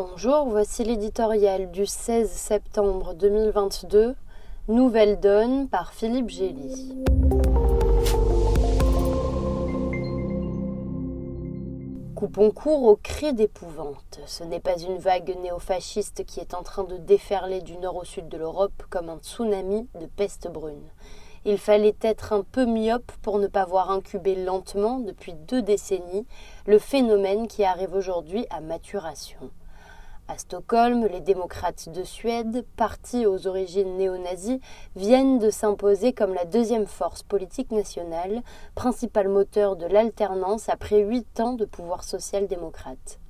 Bonjour, voici l'éditorial du 16 septembre 2022, Nouvelle Donne par Philippe Gély. Coupons court au cri d'épouvante. Ce n'est pas une vague néofasciste qui est en train de déferler du nord au sud de l'Europe comme un tsunami de peste brune. Il fallait être un peu myope pour ne pas voir incuber lentement, depuis deux décennies, le phénomène qui arrive aujourd'hui à maturation. À Stockholm, les démocrates de Suède, partis aux origines néo-nazies, viennent de s'imposer comme la deuxième force politique nationale, principal moteur de l'alternance après huit ans de pouvoir social-démocrate.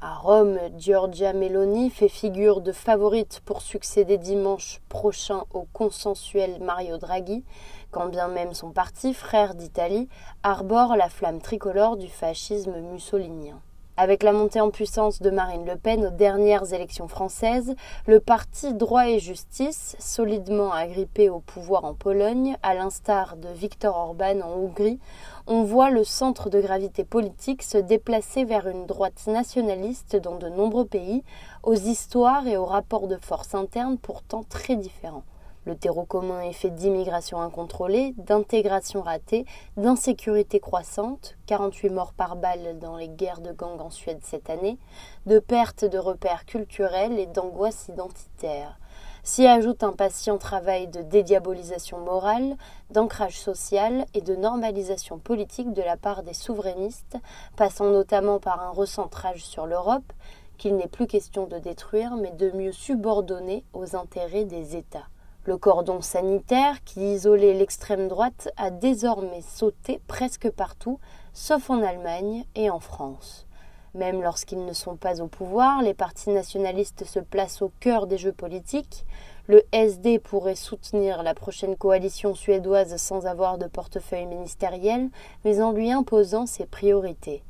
À Rome, Giorgia Meloni fait figure de favorite pour succéder dimanche prochain au consensuel Mario Draghi, quand bien même son parti, frère d'Italie, arbore la flamme tricolore du fascisme mussolinien. Avec la montée en puissance de Marine Le Pen aux dernières élections françaises, le parti Droit et Justice, solidement agrippé au pouvoir en Pologne, à l'instar de Viktor Orban en Hongrie, on voit le centre de gravité politique se déplacer vers une droite nationaliste dans de nombreux pays, aux histoires et aux rapports de force internes pourtant très différents. Le terreau commun est fait d'immigration incontrôlée, d'intégration ratée, d'insécurité croissante, 48 morts par balle dans les guerres de gangs en Suède cette année, de perte de repères culturels et d'angoisse identitaire. S'y ajoute un patient travail de dédiabolisation morale, d'ancrage social et de normalisation politique de la part des souverainistes, passant notamment par un recentrage sur l'Europe, qu'il n'est plus question de détruire, mais de mieux subordonner aux intérêts des États. Le cordon sanitaire qui isolait l'extrême droite a désormais sauté presque partout, sauf en Allemagne et en France. Même lorsqu'ils ne sont pas au pouvoir, les partis nationalistes se placent au cœur des jeux politiques. Le SD pourrait soutenir la prochaine coalition suédoise sans avoir de portefeuille ministériel, mais en lui imposant ses priorités.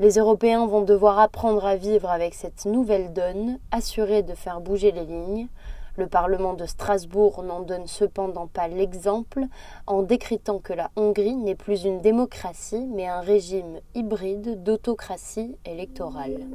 Les Européens vont devoir apprendre à vivre avec cette nouvelle donne, assurée de faire bouger les lignes. Le Parlement de Strasbourg n'en donne cependant pas l'exemple en décrétant que la Hongrie n'est plus une démocratie mais un régime hybride d'autocratie électorale.